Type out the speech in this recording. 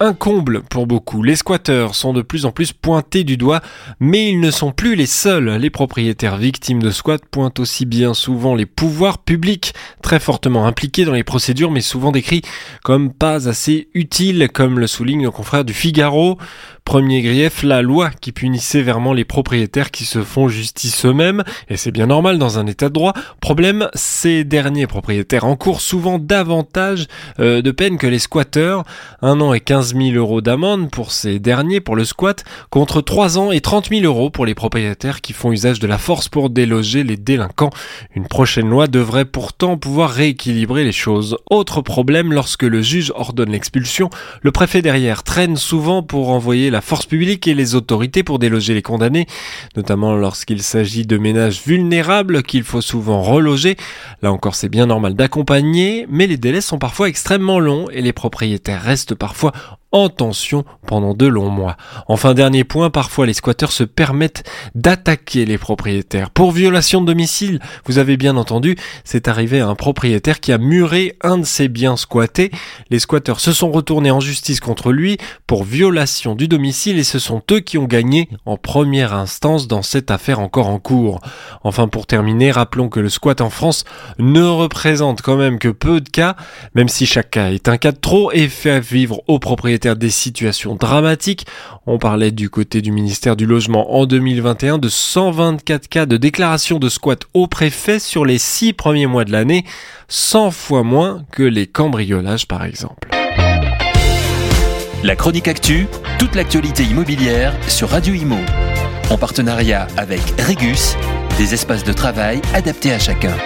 Un comble pour beaucoup. Les squatteurs sont de plus en plus pointés du doigt, mais ils ne sont plus les seuls. Les propriétaires victimes de squats pointent aussi bien souvent les pouvoirs publics, très fortement impliqués dans les procédures, mais souvent décrits comme pas assez utiles, comme le souligne nos confrères du Figaro. Premier grief, la loi qui punit sévèrement les propriétaires qui se font justice eux-mêmes, et c'est bien normal dans un état de droit. Problème, ces derniers propriétaires encourent souvent davantage euh, de peine que les squatteurs. Un an et 15 000 euros d'amende pour ces derniers pour le squat, contre 3 ans et 30 000 euros pour les propriétaires qui font usage de la force pour déloger les délinquants. Une prochaine loi devrait pourtant pouvoir rééquilibrer les choses. Autre problème, lorsque le juge ordonne l'expulsion, le préfet derrière traîne souvent pour envoyer la force publique et les autorités pour déloger les condamnés, notamment lorsqu'il s'agit de ménages vulnérables qu'il faut souvent reloger. Là encore, c'est bien normal d'accompagner, mais les délais sont parfois extrêmement longs et les propriétaires restent parfois en tension pendant de longs mois. Enfin, dernier point, parfois les squatteurs se permettent d'attaquer les propriétaires. Pour violation de domicile, vous avez bien entendu, c'est arrivé à un propriétaire qui a muré un de ses biens squattés. Les squatteurs se sont retournés en justice contre lui pour violation du domicile et ce sont eux qui ont gagné en première instance dans cette affaire encore en cours. Enfin, pour terminer, rappelons que le squat en France ne représente quand même que peu de cas, même si chaque cas est un cas de trop et fait vivre aux propriétaires des situations dramatiques. On parlait du côté du ministère du Logement en 2021 de 124 cas de déclaration de squat au préfet sur les 6 premiers mois de l'année, 100 fois moins que les cambriolages par exemple. La chronique actu, toute l'actualité immobilière sur Radio Imo. En partenariat avec Regus, des espaces de travail adaptés à chacun.